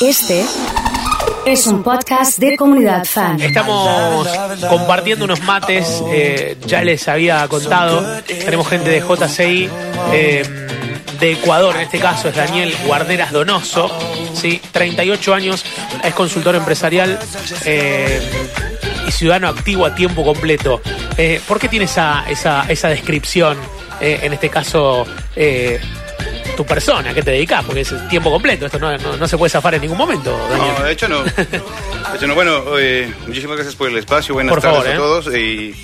Este es un podcast de comunidad fan. Estamos compartiendo unos mates, eh, ya les había contado. Tenemos gente de JCI, eh, de Ecuador, en este caso es Daniel Guarderas Donoso, ¿sí? 38 años, es consultor empresarial eh, y ciudadano activo a tiempo completo. Eh, ¿Por qué tiene esa, esa, esa descripción, en este caso, tu persona, qué te dedicas? Porque es tiempo completo, esto no, no- no se puede zafar en ningún momento, Daniel. No, de hecho no. De hecho no. Bueno, eh, muchísimas gracias por el espacio. Buenas Por tardes favor, a ¿eh? todos. Y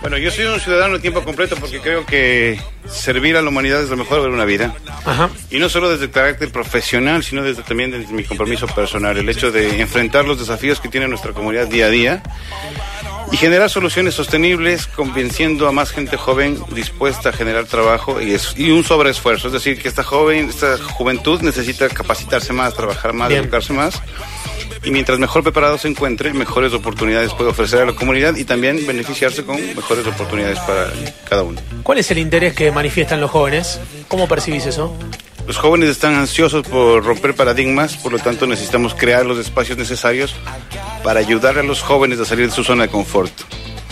bueno, yo soy un ciudadano a tiempo completo porque creo que servir a la humanidad es lo mejor de una vida. Ajá. Y no solo desde el carácter profesional, sino desde también desde mi compromiso personal. El hecho de enfrentar los desafíos que tiene nuestra comunidad día a día y generar soluciones sostenibles convenciendo a más gente joven dispuesta a generar trabajo y, es, y un sobreesfuerzo. Es decir, que esta joven, esta juventud necesita capacitarse más, trabajar más, Bien. educarse más. Y mientras mejor preparado se encuentre, mejores oportunidades puede ofrecer a la comunidad y también beneficiarse con mejores oportunidades para cada uno. ¿Cuál es el interés que manifiestan los jóvenes? ¿Cómo percibís eso? Los jóvenes están ansiosos por romper paradigmas, por lo tanto necesitamos crear los espacios necesarios para ayudar a los jóvenes a salir de su zona de confort.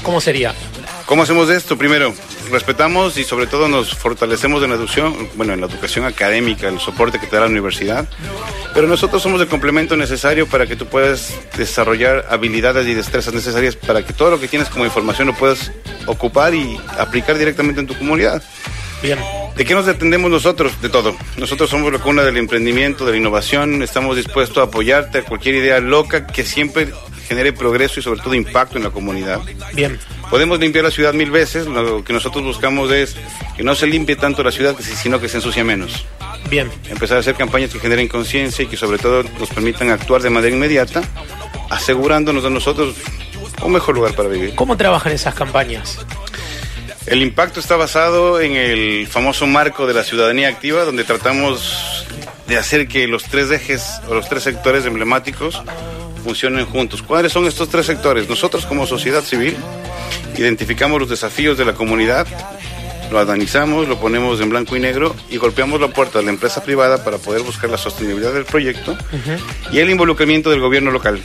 ¿Cómo sería? ¿Cómo hacemos esto? Primero, respetamos y sobre todo nos fortalecemos en la educación, bueno, en la educación académica, el soporte que te da la universidad, pero nosotros somos el complemento necesario para que tú puedas desarrollar habilidades y destrezas necesarias para que todo lo que tienes como información lo puedas ocupar y aplicar directamente en tu comunidad. Bien. ¿De qué nos atendemos nosotros? De todo. Nosotros somos la cuna del emprendimiento, de la innovación. Estamos dispuestos a apoyarte a cualquier idea loca que siempre genere progreso y sobre todo impacto en la comunidad. Bien. Podemos limpiar la ciudad mil veces. Lo que nosotros buscamos es que no se limpie tanto la ciudad, sino que se ensucie menos. Bien. Empezar a hacer campañas que generen conciencia y que sobre todo nos permitan actuar de manera inmediata, asegurándonos a nosotros un mejor lugar para vivir. ¿Cómo trabajan esas campañas? El impacto está basado en el famoso marco de la ciudadanía activa, donde tratamos de hacer que los tres ejes o los tres sectores emblemáticos funcionen juntos. ¿Cuáles son estos tres sectores? Nosotros como sociedad civil identificamos los desafíos de la comunidad, lo analizamos, lo ponemos en blanco y negro y golpeamos la puerta de la empresa privada para poder buscar la sostenibilidad del proyecto y el involucramiento del gobierno local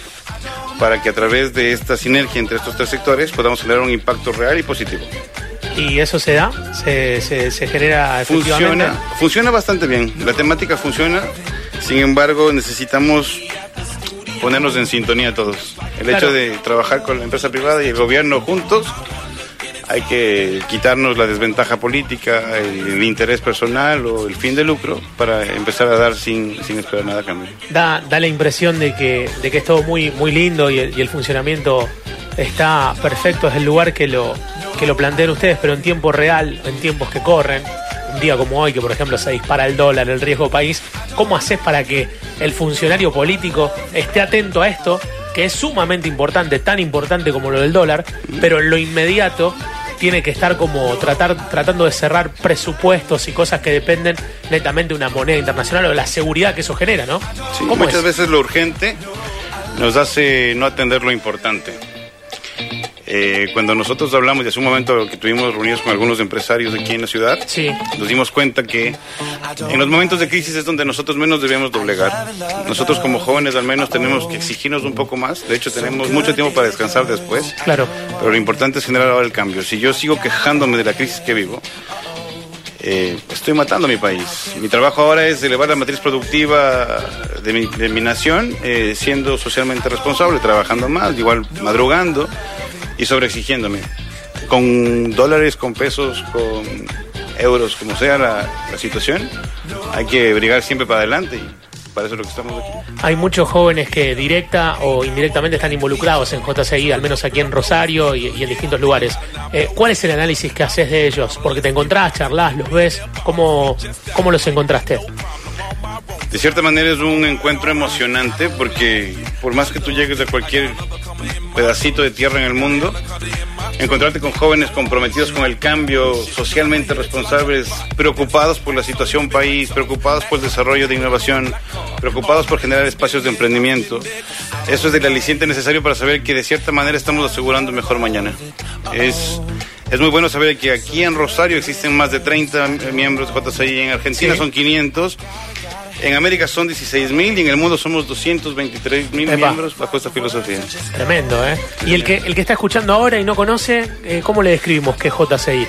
para que a través de esta sinergia entre estos tres sectores podamos generar un impacto real y positivo. ¿Y eso se da? ¿Se, se, se genera efectivamente? Funciona, funciona bastante bien. La temática funciona. Sin embargo, necesitamos ponernos en sintonía todos. El Claro. hecho de trabajar con la empresa privada y el gobierno juntos, hay que quitarnos la desventaja política, el, el interés personal o el fin de lucro para empezar a dar sin, sin esperar nada a cambio. Da, da la impresión de que, de que es todo muy, muy lindo y el, y el funcionamiento está perfecto. Es el lugar que lo, que lo plantean ustedes, pero en tiempo real, en tiempos que corren. Un día como hoy, que por ejemplo se dispara el dólar, el riesgo país. ¿Cómo haces para que el funcionario político esté atento a esto, que es sumamente importante, tan importante como lo del dólar, pero en lo inmediato tiene que estar como tratar, tratando de cerrar presupuestos y cosas que dependen netamente de una moneda internacional o de la seguridad que eso genera, ¿no? Sí, ¿Cómo muchas es? veces lo urgente nos hace no atender lo importante. Eh, cuando nosotros hablamos, y hace un momento que tuvimos reuniones con algunos empresarios aquí en la ciudad, Sí. nos dimos cuenta que en los momentos de crisis es donde nosotros menos debemos doblegar. Nosotros como jóvenes al menos tenemos que exigirnos un poco más. De hecho, tenemos mucho tiempo para descansar después. Claro. Pero lo importante es generar ahora el cambio. Si yo sigo quejándome de la crisis que vivo, eh, estoy matando a mi país. Mi trabajo ahora es elevar la matriz productiva de mi, de mi nación, eh, siendo socialmente responsable, trabajando más, igual madrugando y sobreexigiéndome. Con dólares, con pesos, con euros, como sea la, la situación, hay que brigar siempre para adelante y para eso es lo que estamos aquí. Hay muchos jóvenes que directa o indirectamente están involucrados en JCI, al menos aquí en Rosario y, y en distintos lugares. Eh, ¿Cuál es el análisis que haces de ellos? Porque te encontrás, charlas, los ves. ¿Cómo, cómo los encontraste? De cierta manera es un encuentro emocionante porque por más que tú llegues a cualquier pedacito de tierra en el mundo, encontrarte con jóvenes comprometidos con el cambio, socialmente responsables, preocupados por la situación país, preocupados por el desarrollo de innovación, preocupados por generar espacios de emprendimiento. Eso es el aliciente necesario para saber que de cierta manera estamos asegurando mejor mañana. Es, es muy bueno saber que aquí en Rosario existen más de 30 miembros de JCI, en Argentina Sí. son 500 En América son 16 mil y en el mundo somos 223 mil miembros bajo esta filosofía. Tremendo, ¿eh? Y el que, el que está escuchando ahora y no conoce, eh, ¿cómo le describimos qué es JCI?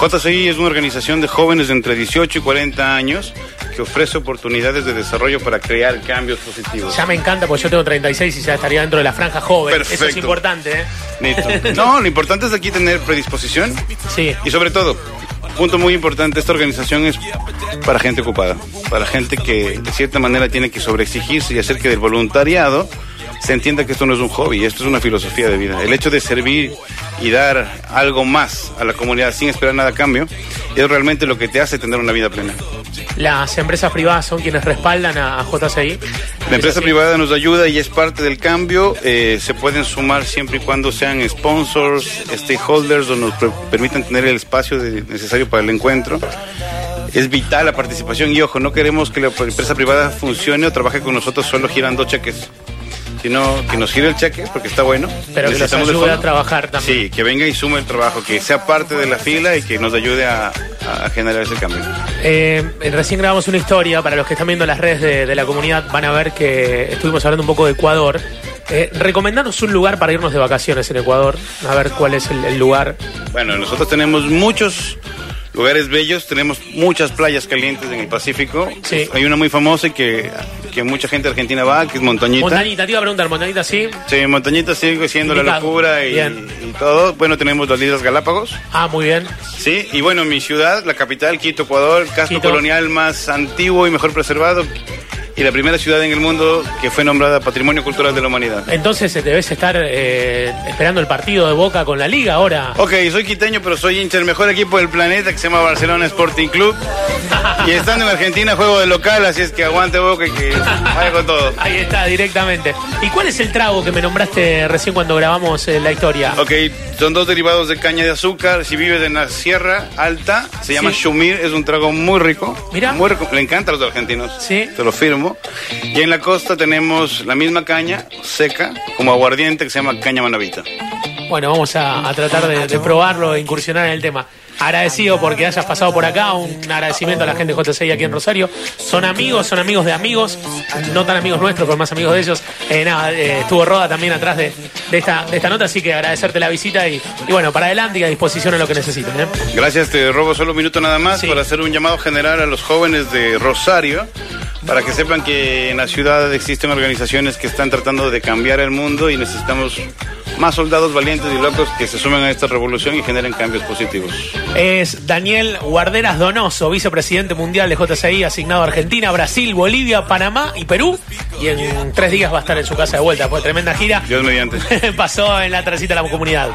JCI es una organización de jóvenes de entre 18 y 40 años que ofrece oportunidades de desarrollo para crear cambios positivos. Ya me encanta porque yo tengo 36 y ya estaría dentro de la franja joven. Eso es importante, ¿eh? No, lo importante es aquí tener predisposición Sí. y sobre todo, punto muy importante, esta organización es para gente ocupada, para gente que de cierta manera tiene que sobreexigirse y hacer que del voluntariado se entienda que esto no es un hobby, esto es una filosofía de vida. El hecho de servir y dar algo más a la comunidad sin esperar nada a cambio es realmente lo que te hace tener una vida plena. Las empresas privadas son quienes respaldan a, a JCI. La empresa privada nos ayuda y es parte del cambio. Eh, se pueden sumar siempre y cuando sean sponsors, stakeholders o nos per- permitan tener el espacio de- necesario para el encuentro. Es vital la participación y ojo, no queremos que la empresa privada funcione o trabaje con nosotros solo girando cheques, sino que nos gire el cheque porque está bueno. Pero que el ayude a trabajar también. Sí, que venga y sume el trabajo, que sea parte de la fila y que nos ayude a, a generar ese cambio. Eh, recién grabamos una historia, para los que están viendo las redes de, de la comunidad van a ver que estuvimos hablando un poco de Ecuador. Eh, recomendanos un lugar para irnos de vacaciones en Ecuador, a ver cuál es el, el lugar. Bueno, nosotros tenemos muchos lugares bellos, tenemos muchas playas calientes en el Pacífico. Sí. Hay una muy famosa y que, que mucha gente argentina va, que es Montañita. Montañita, te iba a preguntar, Montañita sí. Sí, Montañita sigue siendo la locura y, todo. Bueno, tenemos las Islas Galápagos. Ah, muy bien. Sí, y bueno, mi ciudad, la capital, Quito, Ecuador, casco Quito. colonial más antiguo y mejor preservado. Y la primera ciudad en el mundo que fue nombrada Patrimonio Cultural de la Humanidad. Entonces eh, debes estar eh, esperando el partido de Boca con la liga ahora. Ok, soy quiteño, pero soy hincha del mejor equipo del planeta que se llama Barcelona Sporting Club. Y estando en Argentina juego de local, así es que aguante boca y que vaya con todo. Ahí está, directamente. ¿Y cuál es el trago que me nombraste recién cuando grabamos eh, la historia? Ok, son dos derivados de caña de azúcar. Si vives en la Sierra Alta, se llama Sí. Shumir, es un trago muy rico. Mira. Muy rico, le encanta a los argentinos. Sí. Te lo firmo. Y en la costa tenemos la misma caña seca, como aguardiente, que se llama caña manavita. Bueno, vamos a, a tratar de, de probarlo e incursionar en el tema. Agradecido porque hayas pasado por acá, un agradecimiento a la gente de JCI aquí en Rosario. Son amigos, son amigos de amigos, no tan amigos nuestros, pero más amigos de ellos. Eh, nada, eh, estuvo Roda también atrás de, de esta, de esta nota, así que agradecerte la visita y, y bueno, para adelante y a disposición a lo que necesiten. ¿eh? Gracias, te robo solo un minuto nada más Sí. para hacer un llamado general a los jóvenes de Rosario para que sepan que en la ciudad existen organizaciones que están tratando de cambiar el mundo y necesitamos más soldados valientes y locos que se sumen a esta revolución y generen cambios positivos. Es Daniel Guarderas Donoso, vicepresidente mundial de JCI, asignado a Argentina, Brasil, Bolivia, Panamá y Perú. Y en tres días va a estar en su casa de vuelta, pues tremenda gira. Dios mediante. Pasó en la tercita de la comunidad.